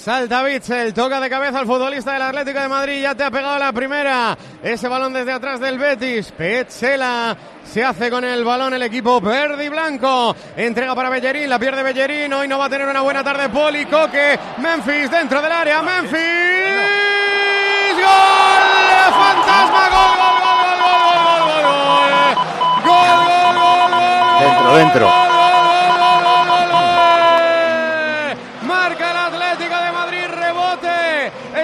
Salta Bitzel, toca de cabeza al futbolista del Atlético de Madrid, ya te ha pegado la primera. Ese balón desde atrás del Betis. Petzela se hace con el balón el equipo verde y blanco. Entrega para Bellerín, la pierde Bellerín. Hoy no va a tener una buena tarde Poli, Coque, Memphis dentro del área. Memphis. ¡Gol! ¡Fantasma! ¡Gol, gol, gol, gol, gol, gol, gol! ¡Gol, gol, gol, gol! Dentro, dentro.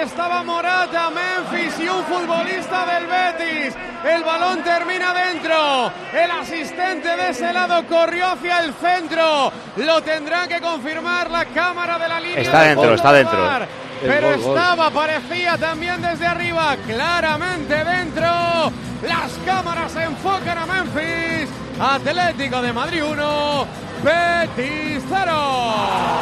Estaba Morata, Memphis y un futbolista del Betis. El balón termina dentro. El asistente de ese lado corrió hacia el centro. Lo tendrá que confirmar la cámara de la línea. Está de dentro, está dentro. bar. Pero gol, gol. estaba, parecía también desde arriba, claramente dentro. Las cámaras enfocan a Memphis. Atlético de Madrid 1, Betis 0.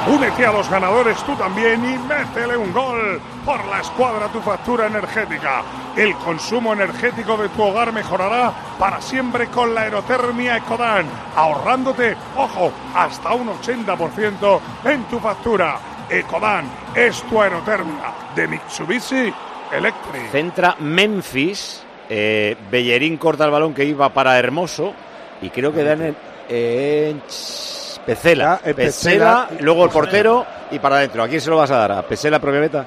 Únete a los ganadores tú también y métele un gol por la escuadra tu factura energética. El consumo energético de tu hogar mejorará para siempre con la aerotermia Ecodan, ahorrándote, ojo, hasta un 80% en tu factura. Ecodan es tu aerotermia de Mitsubishi Electric. Centra Memphis. eh, Bellerín corta el balón que iba para Hermoso. Y creo que dan en, Pecela. Ya, en Pecela, Pecela. luego el portero y para adentro. ¿A quién se lo vas a dar? ¿A Pecela propia meta?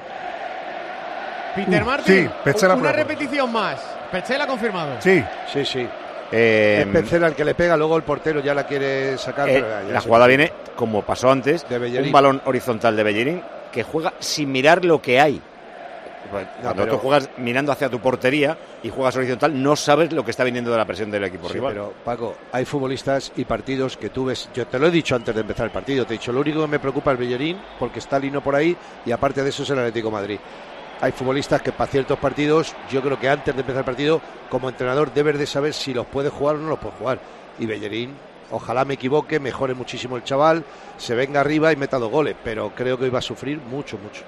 Peter Martin, sí, Petzela una repetición más. Petzela confirmado. Sí, Sí, sí. Eh, es Pencela el que le pega, luego el portero ya la quiere sacar. eh, la jugada viene, como pasó antes, De un balón horizontal de Bellerín que juega sin mirar lo que hay. Pues, Cuando pero- tú juegas mirando hacia tu portería y juegas horizontal, no sabes lo que está viniendo de la presión del equipo Sí, rival. pero Paco, hay futbolistas y partidos que tú ves. Yo te lo he dicho antes de empezar el partido. Te he dicho, lo único que me preocupa es Bellerín, porque está Lino por ahí y aparte de eso es el Atlético de Madrid. Hay futbolistas que para ciertos partidos, yo creo que antes de empezar el partido, como entrenador, debes de saber si los puedes jugar o no los puedes jugar. Y Bellerín, ojalá me equivoque, mejore muchísimo el chaval, se venga arriba y meta dos goles, pero creo que hoy va a sufrir mucho, mucho.